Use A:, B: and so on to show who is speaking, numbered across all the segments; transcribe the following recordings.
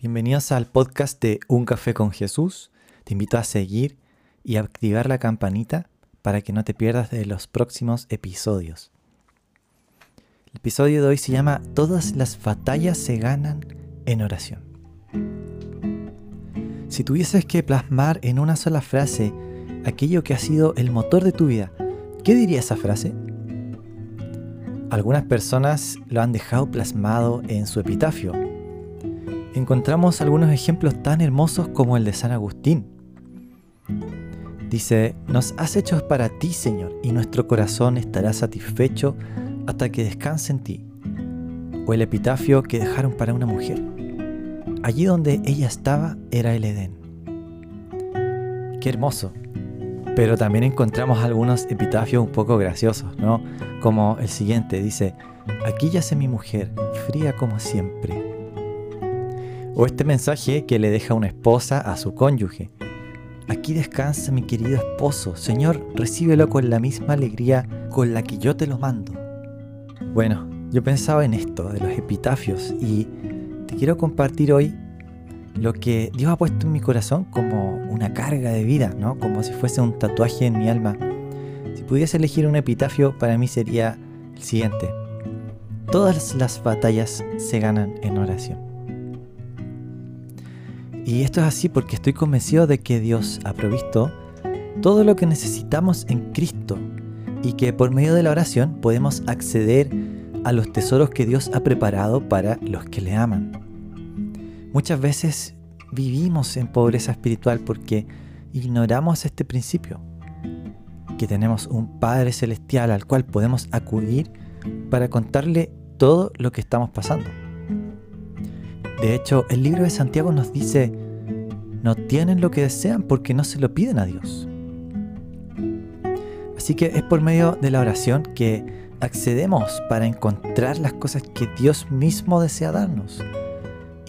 A: Bienvenidos al podcast de Un Café con Jesús. Te invito a seguir y activar la campanita para que no te pierdas de los próximos episodios. El episodio de hoy se llama Todas las batallas se ganan en oración. Si tuvieses que plasmar en una sola frase aquello que ha sido el motor de tu vida, ¿qué diría esa frase? Algunas personas lo han dejado plasmado en su epitafio. Encontramos algunos ejemplos tan hermosos como el de San Agustín. Dice, nos has hecho para ti, Señor, y nuestro corazón estará satisfecho hasta que descanse en ti. O el epitafio que dejaron para una mujer. Allí donde ella estaba era el Edén. Qué hermoso. Pero también encontramos algunos epitafios un poco graciosos, ¿no? Como el siguiente, dice, aquí yace mi mujer, fría como siempre. O este mensaje que le deja una esposa a su cónyuge. Aquí descansa mi querido esposo, Señor, recíbelo con la misma alegría con la que yo te lo mando. Bueno, yo pensaba en esto, de los epitafios, y te quiero compartir hoy lo que Dios ha puesto en mi corazón como una carga de vida, ¿no? Como si fuese un tatuaje en mi alma. Si pudiese elegir un epitafio, para mí sería el siguiente. Todas las batallas se ganan en oración. Y esto es así porque estoy convencido de que Dios ha provisto todo lo que necesitamos en Cristo y que por medio de la oración podemos acceder a los tesoros que Dios ha preparado para los que le aman. Muchas veces vivimos en pobreza espiritual porque ignoramos este principio, que tenemos un Padre Celestial al cual podemos acudir para contarle todo lo que estamos pasando. De hecho, el libro de Santiago nos dice, no tienen lo que desean porque no se lo piden a Dios. Así que es por medio de la oración que accedemos para encontrar las cosas que Dios mismo desea darnos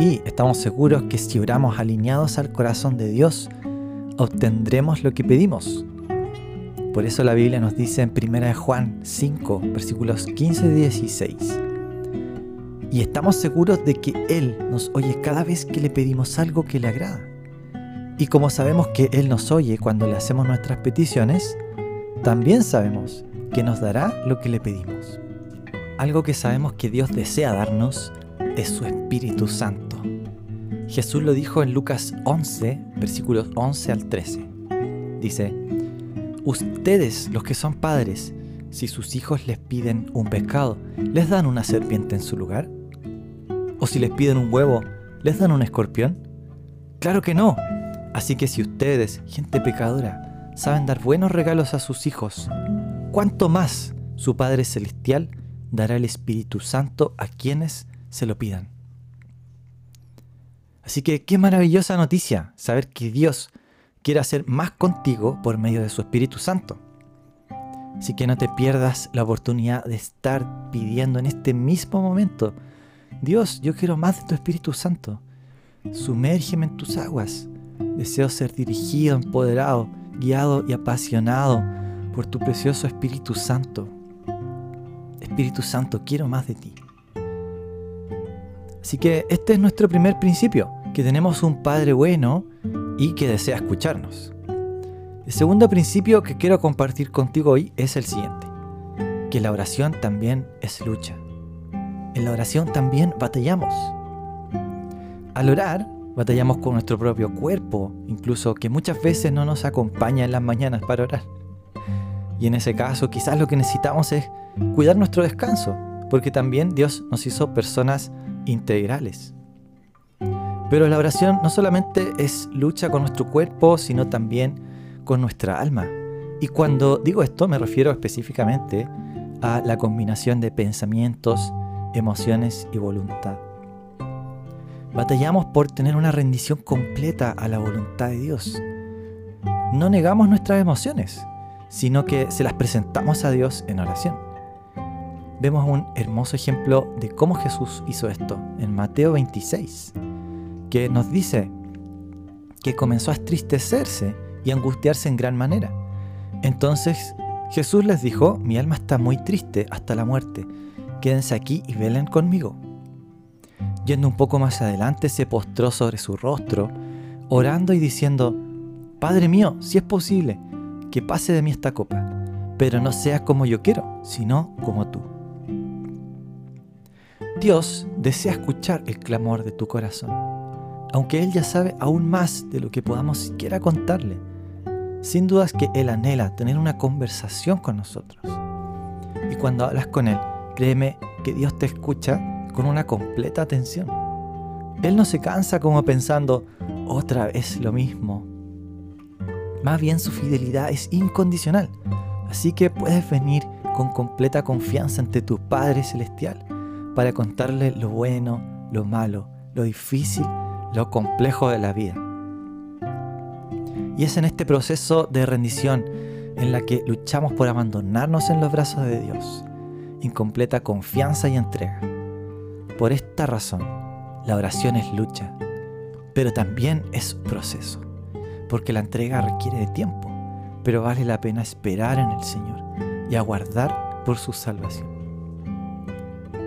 A: y estamos seguros que si oramos alineados al corazón de Dios, obtendremos lo que pedimos. Por eso la Biblia nos dice en 1 Juan 5, versículos 15 y 16. Y estamos seguros de que Él nos oye cada vez que le pedimos algo que le agrada. Y como sabemos que Él nos oye cuando le hacemos nuestras peticiones, también sabemos que nos dará lo que le pedimos. Algo que sabemos que Dios desea darnos es su Espíritu Santo. Jesús lo dijo en Lucas 11, versículos 11 al 13. Dice, Ustedes, los que son padres, si sus hijos les piden un pescado, ¿les dan una serpiente en su lugar? ¿O si les piden un huevo, ¿les dan un escorpión? Claro que no. Así que si ustedes, gente pecadora, saben dar buenos regalos a sus hijos, ¿cuánto más su Padre Celestial dará el Espíritu Santo a quienes se lo pidan. Así que qué maravillosa noticia saber que Dios quiere hacer más contigo por medio de su Espíritu Santo. Así que no te pierdas la oportunidad de estar pidiendo en este mismo momento, Dios, yo quiero más de tu Espíritu Santo. Sumérgeme en tus aguas. Deseo ser dirigido, empoderado, guiado y apasionado por tu precioso Espíritu Santo. Espíritu Santo, quiero más de ti. Así que este es nuestro primer principio, que tenemos un Padre bueno y que desea escucharnos. El segundo principio que quiero compartir contigo hoy es el siguiente, que la oración también es lucha. En la oración también batallamos. Al orar, batallamos con nuestro propio cuerpo, incluso que muchas veces no nos acompaña en las mañanas para orar. Y en ese caso quizás lo que necesitamos es cuidar nuestro descanso, porque también Dios nos hizo personas integrales. Pero la oración no solamente es lucha con nuestro cuerpo, sino también con nuestra alma. Y cuando digo esto me refiero específicamente a la combinación de pensamientos, emociones y voluntad. Batallamos por tener una rendición completa a la voluntad de Dios. No negamos nuestras emociones, sino que se las presentamos a Dios en oración vemos un hermoso ejemplo de cómo Jesús hizo esto en Mateo 26, que nos dice que comenzó a estristecerse y angustiarse en gran manera. Entonces Jesús les dijo, mi alma está muy triste hasta la muerte, quédense aquí y velen conmigo. yendo un poco más adelante, se postró sobre su rostro, orando y diciendo, Padre mío, si es posible, que pase de mí esta copa, pero no sea como yo quiero, sino como tú. Dios desea escuchar el clamor de tu corazón, aunque Él ya sabe aún más de lo que podamos siquiera contarle. Sin dudas que Él anhela tener una conversación con nosotros. Y cuando hablas con Él, créeme que Dios te escucha con una completa atención. Él no se cansa como pensando, otra vez lo mismo. Más bien su fidelidad es incondicional. Así que puedes venir con completa confianza ante tu Padre Celestial para contarle lo bueno, lo malo, lo difícil, lo complejo de la vida. Y es en este proceso de rendición en la que luchamos por abandonarnos en los brazos de Dios, en completa confianza y entrega. Por esta razón, la oración es lucha, pero también es proceso, porque la entrega requiere de tiempo, pero vale la pena esperar en el Señor y aguardar por su salvación.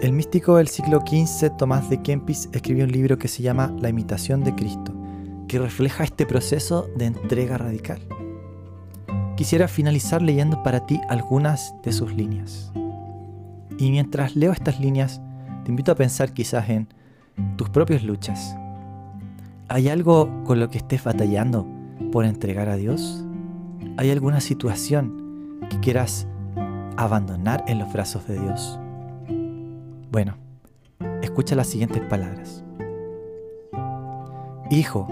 A: El místico del siglo XV, Tomás de Kempis, escribió un libro que se llama La imitación de Cristo, que refleja este proceso de entrega radical. Quisiera finalizar leyendo para ti algunas de sus líneas. Y mientras leo estas líneas, te invito a pensar quizás en tus propias luchas. ¿Hay algo con lo que estés batallando por entregar a Dios? ¿Hay alguna situación que quieras abandonar en los brazos de Dios? Bueno, escucha las siguientes palabras. Hijo,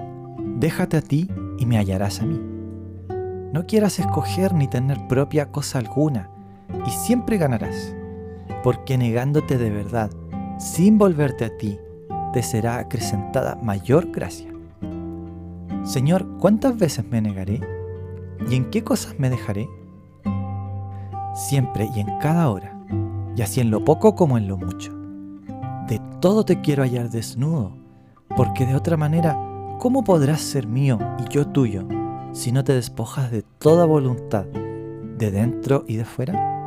A: déjate a ti y me hallarás a mí. No quieras escoger ni tener propia cosa alguna, y siempre ganarás, porque negándote de verdad, sin volverte a ti, te será acrecentada mayor gracia. Señor, ¿cuántas veces me negaré? ¿Y en qué cosas me dejaré? Siempre y en cada hora, y así en lo poco como en lo mucho. De todo te quiero hallar desnudo, porque de otra manera, ¿cómo podrás ser mío y yo tuyo si no te despojas de toda voluntad, de dentro y de fuera?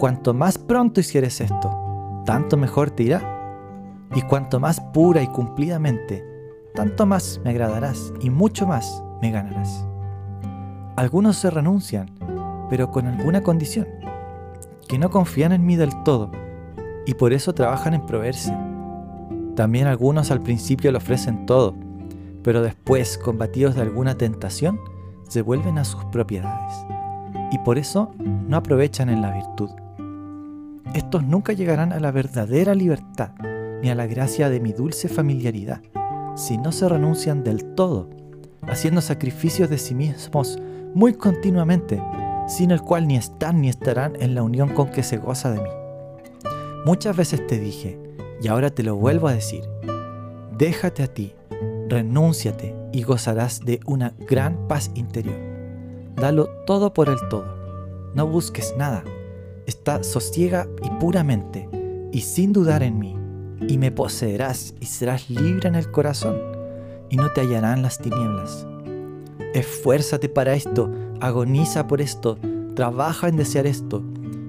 A: Cuanto más pronto hicieres esto, tanto mejor te irá. Y cuanto más pura y cumplidamente, tanto más me agradarás y mucho más me ganarás. Algunos se renuncian, pero con alguna condición, que no confían en mí del todo y por eso trabajan en proveerse. También algunos al principio lo ofrecen todo, pero después, combatidos de alguna tentación, se vuelven a sus propiedades y por eso no aprovechan en la virtud. Estos nunca llegarán a la verdadera libertad ni a la gracia de mi dulce familiaridad si no se renuncian del todo, haciendo sacrificios de sí mismos muy continuamente, sin el cual ni están ni estarán en la unión con que se goza de mí. Muchas veces te dije, y ahora te lo vuelvo a decir, déjate a ti, renúnciate y gozarás de una gran paz interior. Dalo todo por el todo, no busques nada, está sosiega y puramente, y sin dudar en mí, y me poseerás y serás libre en el corazón, y no te hallarán las tinieblas. Esfuérzate para esto, agoniza por esto, trabaja en desear esto,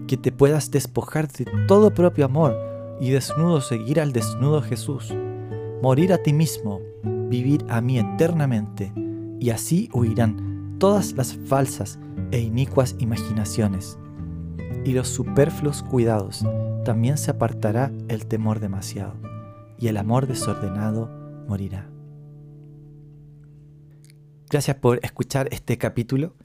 A: que te puedas despojar de todo propio amor y desnudo seguir al desnudo Jesús, morir a ti mismo, vivir a mí eternamente, y así huirán todas las falsas e inicuas imaginaciones, y los superfluos cuidados también se apartará el temor demasiado, y el amor desordenado morirá. Gracias por escuchar este capítulo.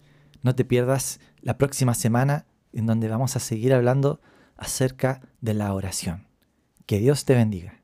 A: No te pierdas la próxima semana en donde vamos a seguir hablando acerca de la oración. Que Dios te bendiga.